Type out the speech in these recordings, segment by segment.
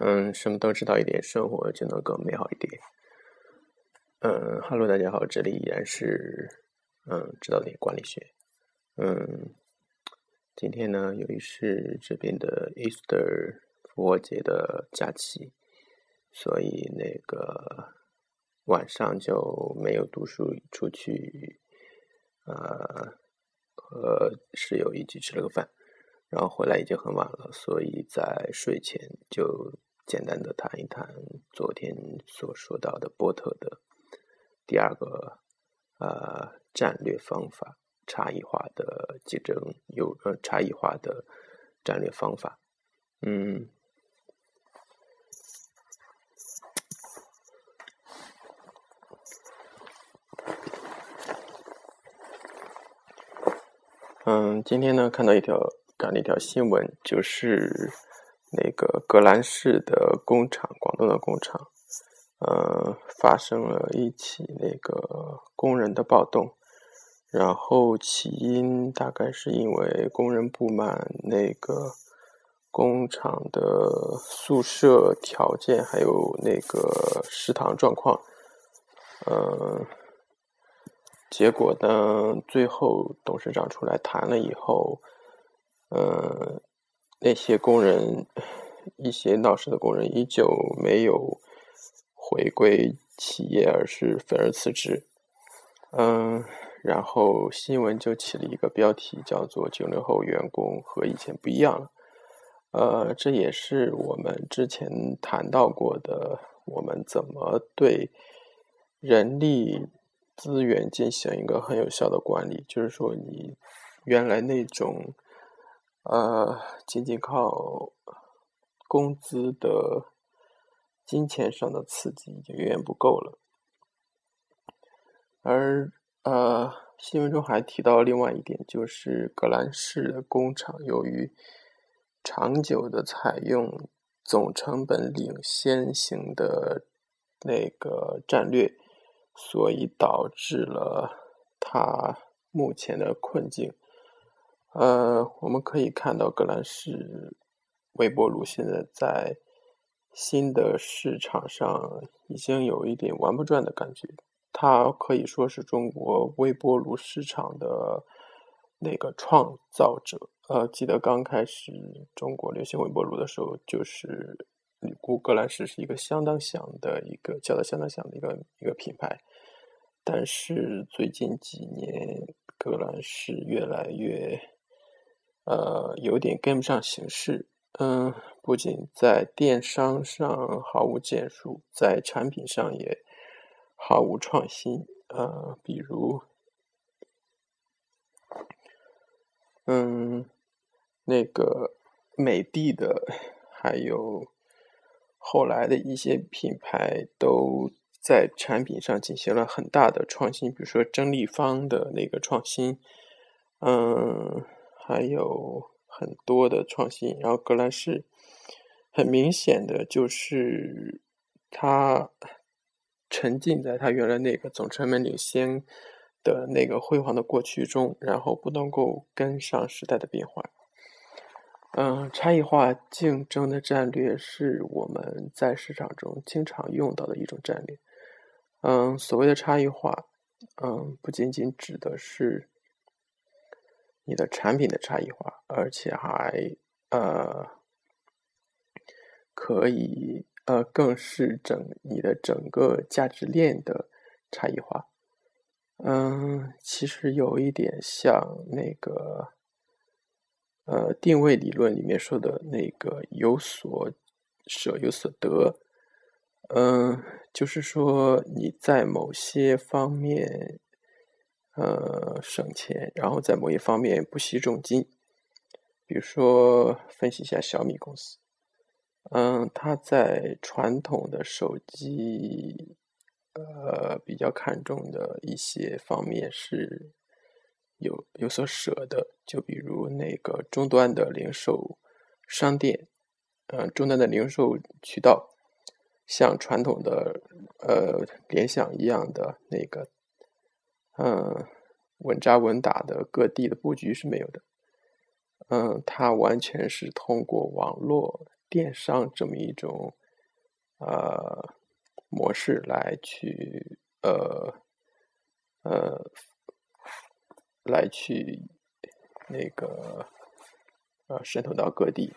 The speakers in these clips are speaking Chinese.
嗯，什么都知道一点，生活就能更美好一点。嗯哈喽，大家好，这里依然是嗯知道点管理学。嗯，今天呢，由于是这边的 Easter 复活节的假期，所以那个晚上就没有读书，出去呃和室友一起吃了个饭，然后回来已经很晚了，所以在睡前就。简单的谈一谈昨天所说到的波特的第二个呃战略方法差异化的竞争有呃差异化的战略方法，嗯嗯，今天呢看到一条看了一条新闻，就是。那个格兰仕的工厂，广东的工厂，呃，发生了一起那个工人的暴动，然后起因大概是因为工人不满那个工厂的宿舍条件，还有那个食堂状况，呃，结果呢，最后董事长出来谈了以后，呃。那些工人，一些闹事的工人依旧没有回归企业，而是愤而辞职。嗯，然后新闻就起了一个标题，叫做“九零后员工和以前不一样了”。呃，这也是我们之前谈到过的，我们怎么对人力资源进行一个很有效的管理，就是说，你原来那种。呃，仅仅靠工资的金钱上的刺激已经远远不够了。而呃，新闻中还提到另外一点，就是格兰仕的工厂由于长久的采用总成本领先型的那个战略，所以导致了它目前的困境。呃，我们可以看到，格兰仕微波炉现在在新的市场上已经有一点玩不转的感觉。它可以说是中国微波炉市场的那个创造者。呃，记得刚开始中国流行微波炉的时候，就是估格兰仕是一个相当响的一个叫的相当响的一个一个品牌。但是最近几年，格兰仕越来越。呃，有点跟不上形势。嗯，不仅在电商上毫无建树，在产品上也毫无创新。呃，比如，嗯，那个美的的，还有后来的一些品牌，都在产品上进行了很大的创新。比如说真立方的那个创新，嗯。还有很多的创新，然后格兰仕很明显的就是他沉浸在他原来那个总成本领先的那个辉煌的过去中，然后不能够跟上时代的变化。嗯，差异化竞争的战略是我们在市场中经常用到的一种战略。嗯，所谓的差异化，嗯，不仅仅指的是。你的产品的差异化，而且还呃可以呃更是整你的整个价值链的差异化。嗯，其实有一点像那个呃定位理论里面说的那个有所舍有所得。嗯，就是说你在某些方面。呃，省钱，然后在某一方面不惜重金，比如说分析一下小米公司，嗯，它在传统的手机，呃，比较看重的一些方面是有有所舍的，就比如那个终端的零售商店，嗯，终端的零售渠道，像传统的呃联想一样的那个。嗯，稳扎稳打的各地的布局是没有的。嗯，它完全是通过网络电商这么一种呃模式来去呃呃来去那个呃渗透到各地，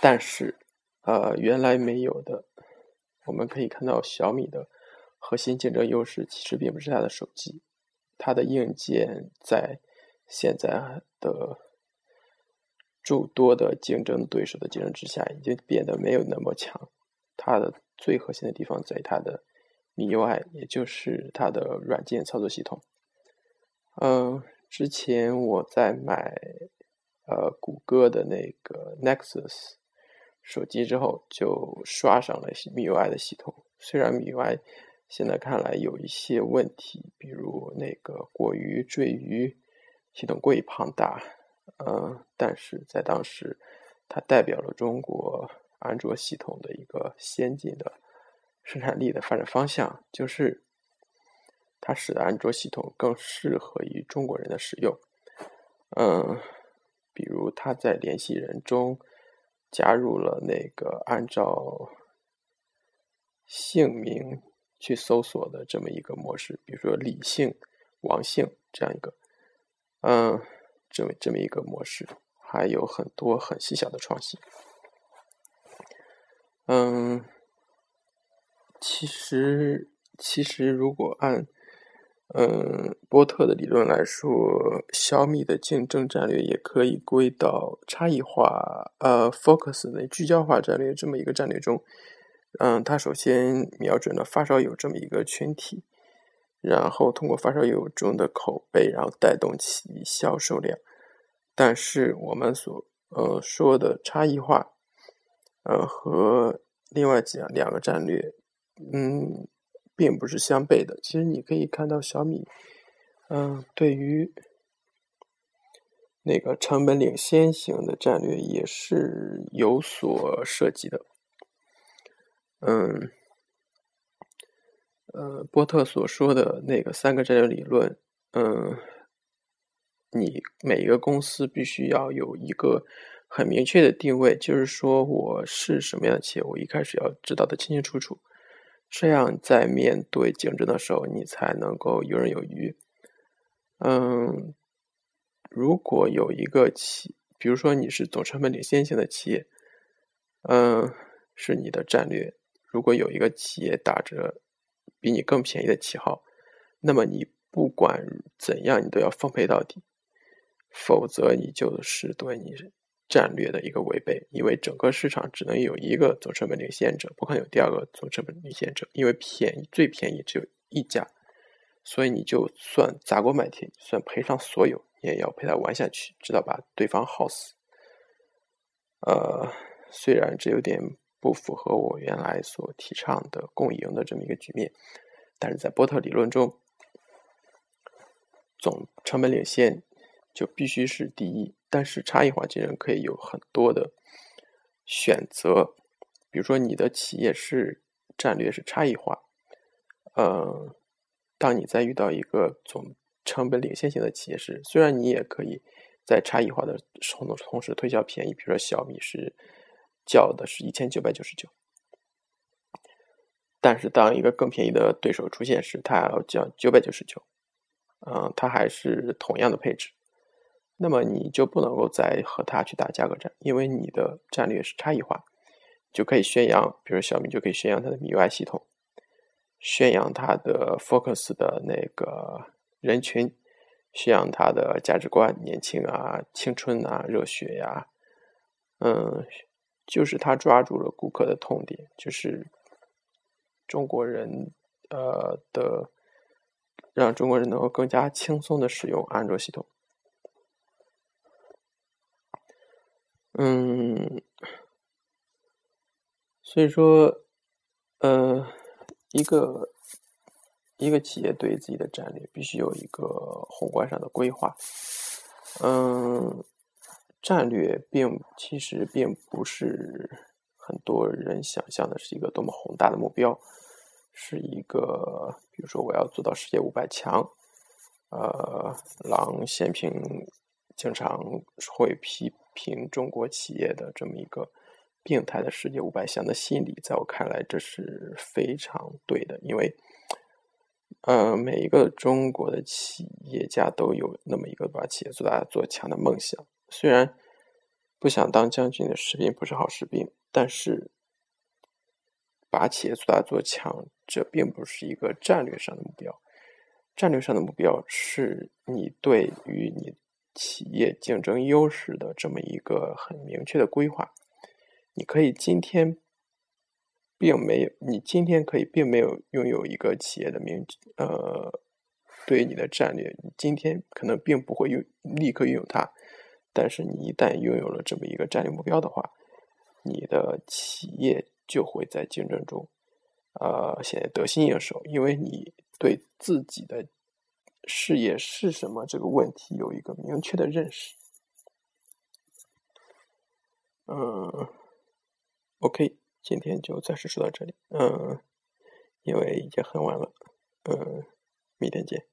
但是呃原来没有的，我们可以看到小米的核心竞争优势其实并不是它的手机，它的硬件在现在的。诸多的竞争对手的竞争之下，已经变得没有那么强。它的最核心的地方在它的 MIUI，也就是它的软件操作系统。嗯，之前我在买呃谷歌的那个 Nexus 手机之后，就刷上了 MIUI 的系统。虽然 MIUI 现在看来有一些问题，比如那个过于赘余，系统过于庞大。嗯，但是在当时，它代表了中国安卓系统的一个先进的生产力的发展方向，就是它使得安卓系统更适合于中国人的使用。嗯，比如它在联系人中加入了那个按照姓名去搜索的这么一个模式，比如说李姓、王姓这样一个，嗯。这么这么一个模式，还有很多很细小的创新。嗯，其实其实如果按嗯波特的理论来说，小米的竞争战略也可以归到差异化呃 focus 的聚焦化战略这么一个战略中。嗯，它首先瞄准了发烧友这么一个群体。然后通过发烧友中的口碑，然后带动其销售量。但是我们所呃说的差异化，呃和另外讲两个战略，嗯，并不是相悖的。其实你可以看到小米，嗯，对于那个成本领先型的战略也是有所涉及的，嗯。呃，波特所说的那个三个战略理论，嗯，你每一个公司必须要有一个很明确的定位，就是说我是什么样的企业，我一开始要知道的清清楚楚，这样在面对竞争的时候，你才能够游刃有余。嗯，如果有一个企，比如说你是总成本领先型的企业，嗯，是你的战略。如果有一个企业打着比你更便宜的旗号，那么你不管怎样，你都要奉陪到底，否则你就是对你战略的一个违背。因为整个市场只能有一个总成本领先者，不可能有第二个总成本领先者，因为便宜最便宜只有一家，所以你就算砸锅卖铁，算赔上所有，你也要陪他玩下去，直到把对方耗死。呃，虽然这有点。不符合我原来所提倡的共赢的这么一个局面，但是在波特理论中，总成本领先就必须是第一。但是差异化竞争可以有很多的选择，比如说你的企业是战略是差异化，呃，当你在遇到一个总成本领先型的企业时，虽然你也可以在差异化的同同时推销便宜，比如说小米是。叫的是一千九百九十九，但是当一个更便宜的对手出现时，他还要叫九百九十九，嗯，他还是同样的配置，那么你就不能够再和他去打价格战，因为你的战略是差异化，就可以宣扬，比如小米就可以宣扬它的 MIUI 系统，宣扬它的 Focus 的那个人群，宣扬它的价值观，年轻啊，青春啊，热血呀，嗯。就是他抓住了顾客的痛点，就是中国人呃的，让中国人能够更加轻松的使用安卓系统。嗯，所以说，呃，一个一个企业对自己的战略必须有一个宏观上的规划。嗯。战略并其实并不是很多人想象的是一个多么宏大的目标，是一个比如说我要做到世界五百强，呃，郎咸平经常会批评中国企业的这么一个病态的世界五百强的心理，在我看来这是非常对的，因为，呃，每一个中国的企业家都有那么一个把企业做大做强的梦想。虽然不想当将军的士兵不是好士兵，但是把企业做大做强，这并不是一个战略上的目标。战略上的目标是你对于你企业竞争优势的这么一个很明确的规划。你可以今天并没有，你今天可以并没有拥有一个企业的明呃，对于你的战略，你今天可能并不会拥立刻拥有它。但是你一旦拥有了这么一个战略目标的话，你的企业就会在竞争中，呃，显得得心应手，因为你。对自己的事业是什么这个问题有一个明确的认识。嗯，OK，今天就暂时说到这里。嗯，因为已经很晚了。嗯，明天见。